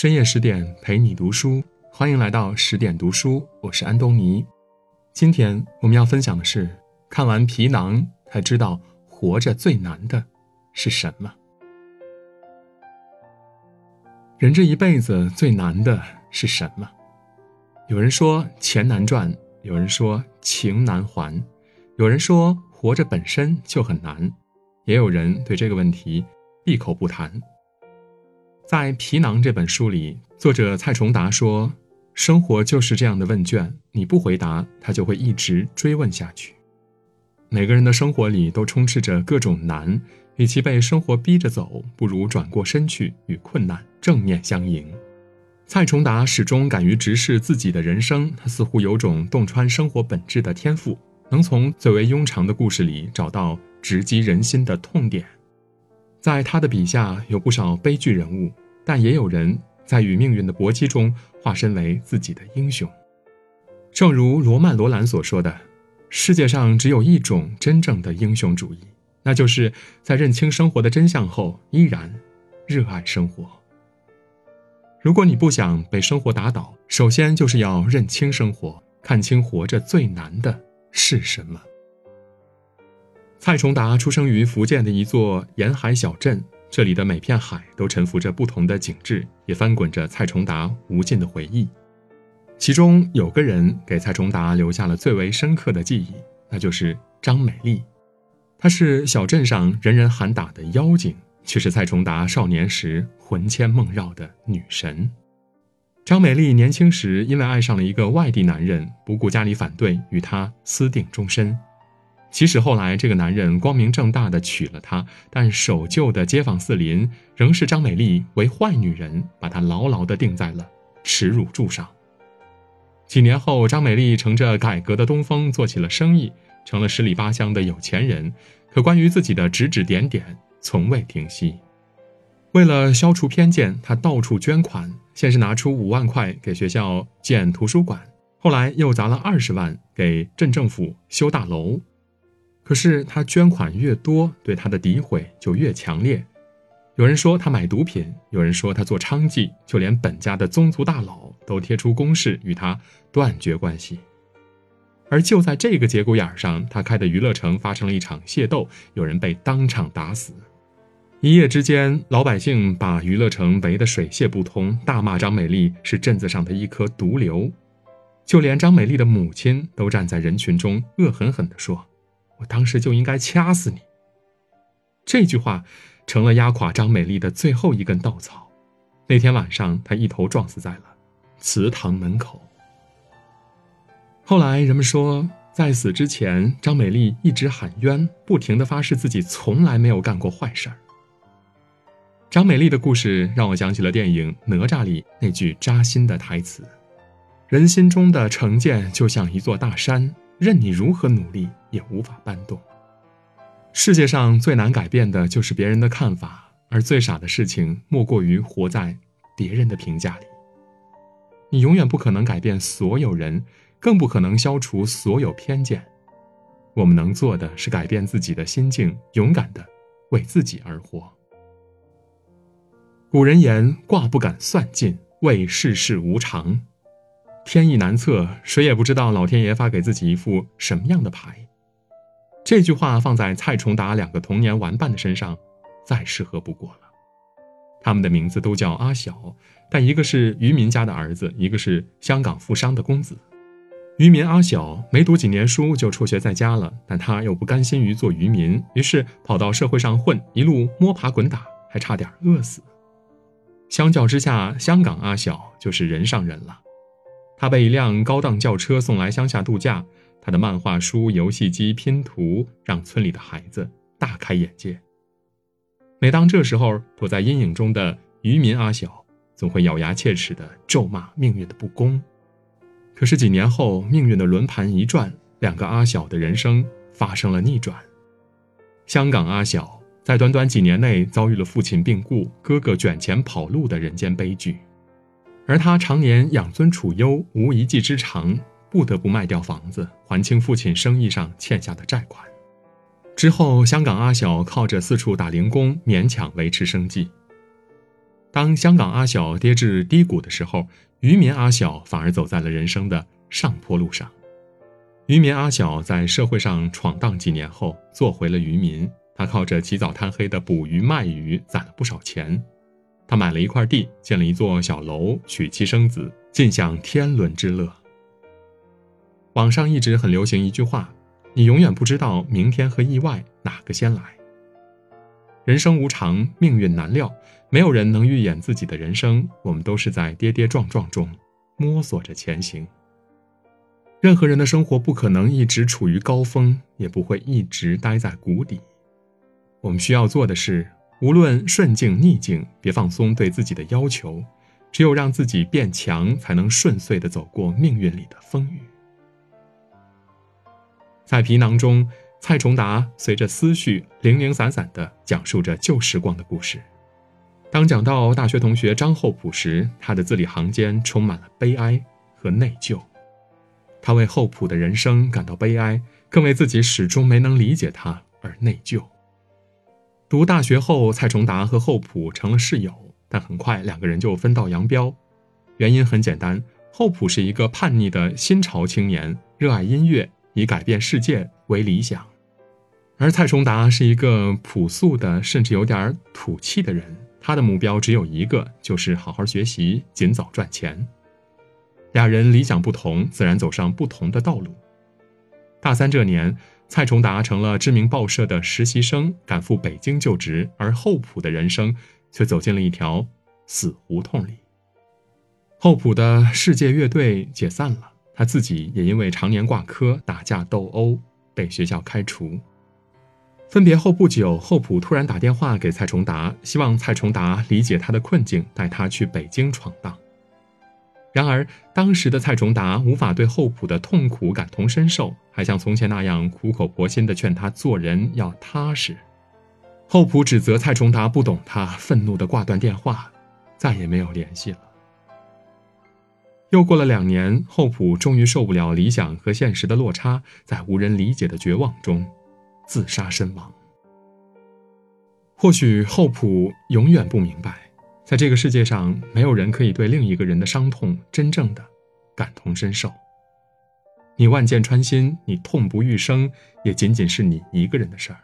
深夜十点陪你读书，欢迎来到十点读书，我是安东尼。今天我们要分享的是，看完皮囊才知道活着最难的是什么。人这一辈子最难的是什么？有人说钱难赚，有人说情难还，有人说活着本身就很难，也有人对这个问题闭口不谈。在《皮囊》这本书里，作者蔡崇达说：“生活就是这样的问卷，你不回答，他就会一直追问下去。每个人的生活里都充斥着各种难，与其被生活逼着走，不如转过身去与困难正面相迎。”蔡崇达始终敢于直视自己的人生，他似乎有种洞穿生活本质的天赋，能从最为庸常的故事里找到直击人心的痛点。在他的笔下，有不少悲剧人物。但也有人在与命运的搏击中化身为自己的英雄。正如罗曼·罗兰所说的：“世界上只有一种真正的英雄主义，那就是在认清生活的真相后，依然热爱生活。”如果你不想被生活打倒，首先就是要认清生活，看清活着最难的是什么。蔡崇达出生于福建的一座沿海小镇。这里的每片海都沉浮着不同的景致，也翻滚着蔡崇达无尽的回忆。其中有个人给蔡崇达留下了最为深刻的记忆，那就是张美丽。她是小镇上人人喊打的妖精，却是蔡崇达少年时魂牵梦绕的女神。张美丽年轻时因为爱上了一个外地男人，不顾家里反对，与他私定终身。即使后来这个男人光明正大的娶了她，但守旧的街坊四邻仍是张美丽为坏女人，把她牢牢的钉在了耻辱柱上。几年后，张美丽乘着改革的东风做起了生意，成了十里八乡的有钱人。可关于自己的指指点点，从未停息。为了消除偏见，她到处捐款，先是拿出五万块给学校建图书馆，后来又砸了二十万给镇政府修大楼。可是他捐款越多，对他的诋毁就越强烈。有人说他买毒品，有人说他做娼妓，就连本家的宗族大佬都贴出公示与他断绝关系。而就在这个节骨眼上，他开的娱乐城发生了一场械斗，有人被当场打死。一夜之间，老百姓把娱乐城围得水泄不通，大骂张美丽是镇子上的一颗毒瘤。就连张美丽的母亲都站在人群中恶狠狠地说。我当时就应该掐死你。这句话成了压垮张美丽的最后一根稻草。那天晚上，她一头撞死在了祠堂门口。后来人们说，在死之前，张美丽一直喊冤，不停的发誓自己从来没有干过坏事儿。张美丽的故事让我想起了电影《哪吒》里那句扎心的台词：“人心中的成见就像一座大山。”任你如何努力，也无法搬动。世界上最难改变的就是别人的看法，而最傻的事情莫过于活在别人的评价里。你永远不可能改变所有人，更不可能消除所有偏见。我们能做的是改变自己的心境，勇敢的为自己而活。古人言：“卦不敢算尽，谓世事无常。”天意难测，谁也不知道老天爷发给自己一副什么样的牌。这句话放在蔡崇达两个童年玩伴的身上，再适合不过了。他们的名字都叫阿晓，但一个是渔民家的儿子，一个是香港富商的公子。渔民阿晓没读几年书就辍学在家了，但他又不甘心于做渔民，于是跑到社会上混，一路摸爬滚打，还差点饿死。相较之下，香港阿晓就是人上人了。他被一辆高档轿车送来乡下度假，他的漫画书、游戏机、拼图让村里的孩子大开眼界。每当这时候，躲在阴影中的渔民阿晓总会咬牙切齿地咒骂命运的不公。可是几年后，命运的轮盘一转，两个阿晓的人生发生了逆转。香港阿晓在短短几年内遭遇了父亲病故、哥哥卷钱跑路的人间悲剧。而他常年养尊处优，无一技之长，不得不卖掉房子还清父亲生意上欠下的债款。之后，香港阿晓靠着四处打零工勉强维持生计。当香港阿小跌至低谷的时候，渔民阿小反而走在了人生的上坡路上。渔民阿小在社会上闯荡几年后，做回了渔民。他靠着起早贪黑的捕鱼卖鱼，攒了不少钱。他买了一块地，建了一座小楼，娶妻生子，尽享天伦之乐。网上一直很流行一句话：“你永远不知道明天和意外哪个先来。”人生无常，命运难料，没有人能预演自己的人生。我们都是在跌跌撞撞中摸索着前行。任何人的生活不可能一直处于高峰，也不会一直待在谷底。我们需要做的是，无论顺境逆境，别放松对自己的要求。只有让自己变强，才能顺遂的走过命运里的风雨。在皮囊中，蔡崇达随着思绪零零散散的讲述着旧时光的故事。当讲到大学同学张厚朴时，他的字里行间充满了悲哀和内疚。他为厚朴的人生感到悲哀，更为自己始终没能理解他而内疚。读大学后，蔡崇达和厚朴成了室友，但很快两个人就分道扬镳。原因很简单，厚朴是一个叛逆的新潮青年，热爱音乐，以改变世界为理想；而蔡崇达是一个朴素的，甚至有点土气的人，他的目标只有一个，就是好好学习，尽早赚钱。俩人理想不同，自然走上不同的道路。大三这年，蔡崇达成了知名报社的实习生，赶赴北京就职，而厚朴的人生却走进了一条死胡同里。厚朴的世界乐队解散了，他自己也因为常年挂科、打架斗殴被学校开除。分别后不久，厚朴突然打电话给蔡崇达，希望蔡崇达理解他的困境，带他去北京闯荡。然而，当时的蔡崇达无法对厚朴的痛苦感同身受，还像从前那样苦口婆心地劝他做人要踏实。厚朴指责蔡崇达不懂他，愤怒地挂断电话，再也没有联系了。又过了两年，厚朴终于受不了理想和现实的落差，在无人理解的绝望中自杀身亡。或许厚朴永远不明白。在这个世界上，没有人可以对另一个人的伤痛真正的感同身受。你万箭穿心，你痛不欲生，也仅仅是你一个人的事儿。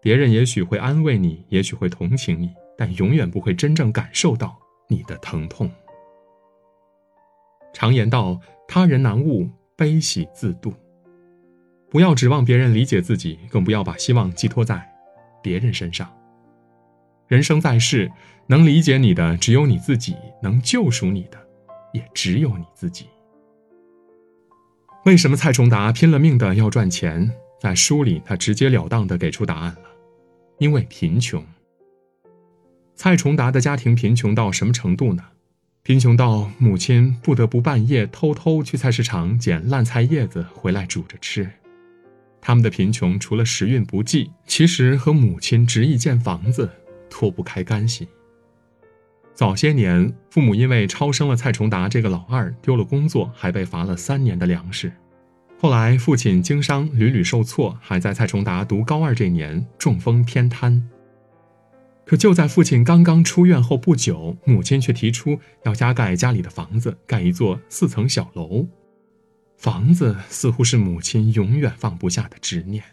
别人也许会安慰你，也许会同情你，但永远不会真正感受到你的疼痛。常言道：“他人难悟，悲喜自度。”不要指望别人理解自己，更不要把希望寄托在别人身上。人生在世。能理解你的只有你自己，能救赎你的也只有你自己。为什么蔡崇达拼了命的要赚钱？在书里，他直截了当的给出答案了：因为贫穷。蔡崇达的家庭贫穷到什么程度呢？贫穷到母亲不得不半夜偷偷去菜市场捡烂菜叶子回来煮着吃。他们的贫穷除了时运不济，其实和母亲执意建房子脱不开干系。早些年，父母因为超生了蔡崇达这个老二，丢了工作，还被罚了三年的粮食。后来，父亲经商屡屡受挫，还在蔡崇达读高二这年中风偏瘫。可就在父亲刚刚出院后不久，母亲却提出要加盖家里的房子，盖一座四层小楼。房子似乎是母亲永远放不下的执念。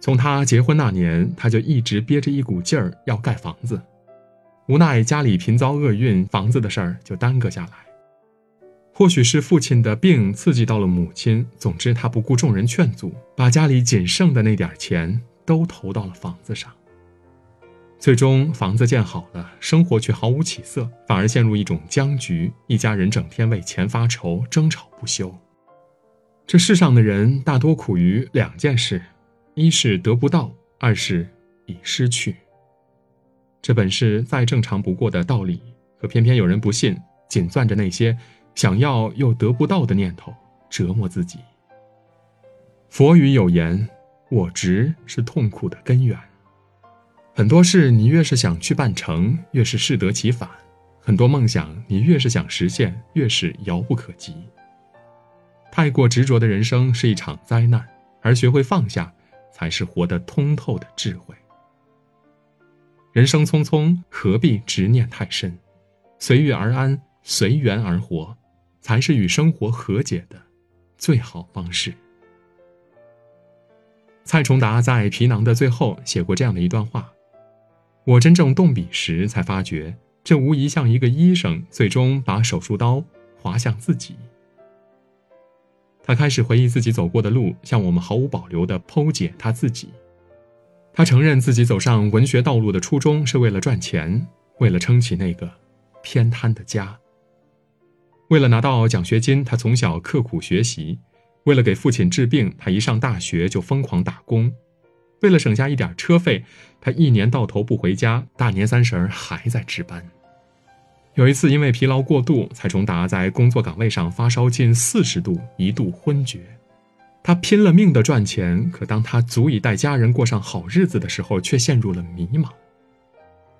从他结婚那年，他就一直憋着一股劲儿要盖房子。无奈家里频遭厄运，房子的事儿就耽搁下来。或许是父亲的病刺激到了母亲，总之他不顾众人劝阻，把家里仅剩的那点钱都投到了房子上。最终房子建好了，生活却毫无起色，反而陷入一种僵局。一家人整天为钱发愁，争吵不休。这世上的人大多苦于两件事：一是得不到，二是已失去。这本是再正常不过的道理，可偏偏有人不信，紧攥着那些想要又得不到的念头，折磨自己。佛语有言：“我执是痛苦的根源。”很多事你越是想去办成，越是适得其反；很多梦想你越是想实现，越是遥不可及。太过执着的人生是一场灾难，而学会放下，才是活得通透的智慧。人生匆匆，何必执念太深？随遇而安，随缘而活，才是与生活和解的最好方式。蔡崇达在《皮囊》的最后写过这样的一段话：“我真正动笔时，才发觉，这无疑像一个医生最终把手术刀划向自己。”他开始回忆自己走过的路，向我们毫无保留地剖解他自己。他承认自己走上文学道路的初衷是为了赚钱，为了撑起那个偏瘫的家。为了拿到奖学金，他从小刻苦学习。为了给父亲治病，他一上大学就疯狂打工；为了省下一点车费，他一年到头不回家，大年三十儿还在值班。有一次，因为疲劳过度，蔡崇达在工作岗位上发烧近四十度，一度昏厥。他拼了命的赚钱，可当他足以带家人过上好日子的时候，却陷入了迷茫。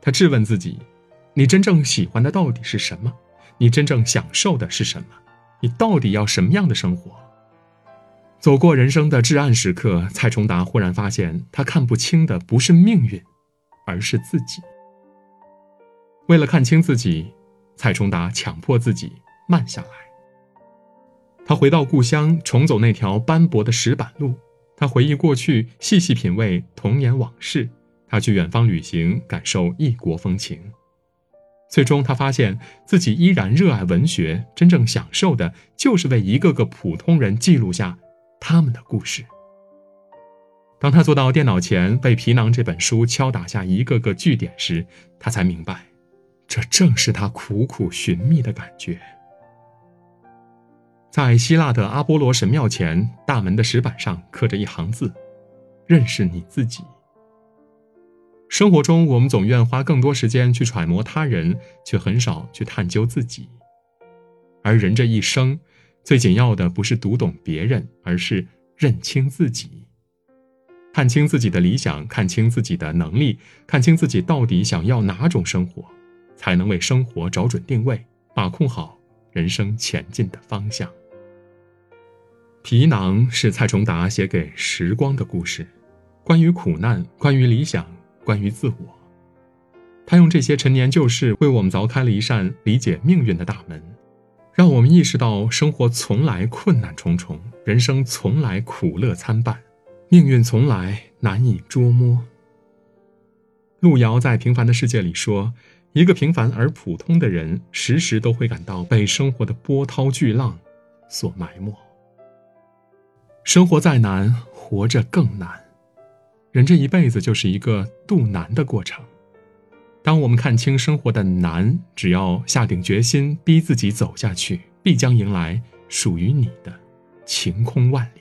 他质问自己：“你真正喜欢的到底是什么？你真正享受的是什么？你到底要什么样的生活？”走过人生的至暗时刻，蔡崇达忽然发现，他看不清的不是命运，而是自己。为了看清自己，蔡崇达强迫自己慢下来。他回到故乡，重走那条斑驳的石板路。他回忆过去，细细品味童年往事。他去远方旅行，感受异国风情。最终，他发现自己依然热爱文学，真正享受的就是为一个个普通人记录下。他们的故事。当他坐到电脑前，被《皮囊》这本书敲打下一个个句点时，他才明白，这正是他苦苦寻觅的感觉。在希腊的阿波罗神庙前，大门的石板上刻着一行字：“认识你自己。”生活中，我们总愿花更多时间去揣摩他人，却很少去探究自己。而人这一生，最紧要的不是读懂别人，而是认清自己，看清自己的理想，看清自己的能力，看清自己到底想要哪种生活，才能为生活找准定位，把控好人生前进的方向。皮囊是蔡崇达写给时光的故事，关于苦难，关于理想，关于自我。他用这些陈年旧事为我们凿开了一扇理解命运的大门。让我们意识到，生活从来困难重重，人生从来苦乐参半，命运从来难以捉摸。路遥在《平凡的世界》里说：“一个平凡而普通的人，时时都会感到被生活的波涛巨浪所埋没。生活再难，活着更难。人这一辈子就是一个渡难的过程。”当我们看清生活的难，只要下定决心，逼自己走下去，必将迎来属于你的晴空万里。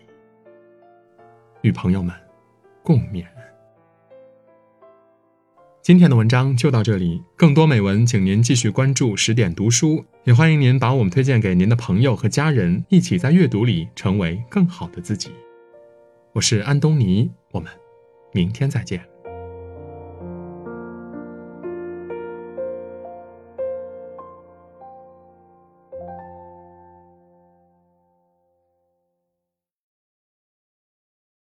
与朋友们共勉。今天的文章就到这里，更多美文，请您继续关注十点读书，也欢迎您把我们推荐给您的朋友和家人，一起在阅读里成为更好的自己。我是安东尼，我们明天再见。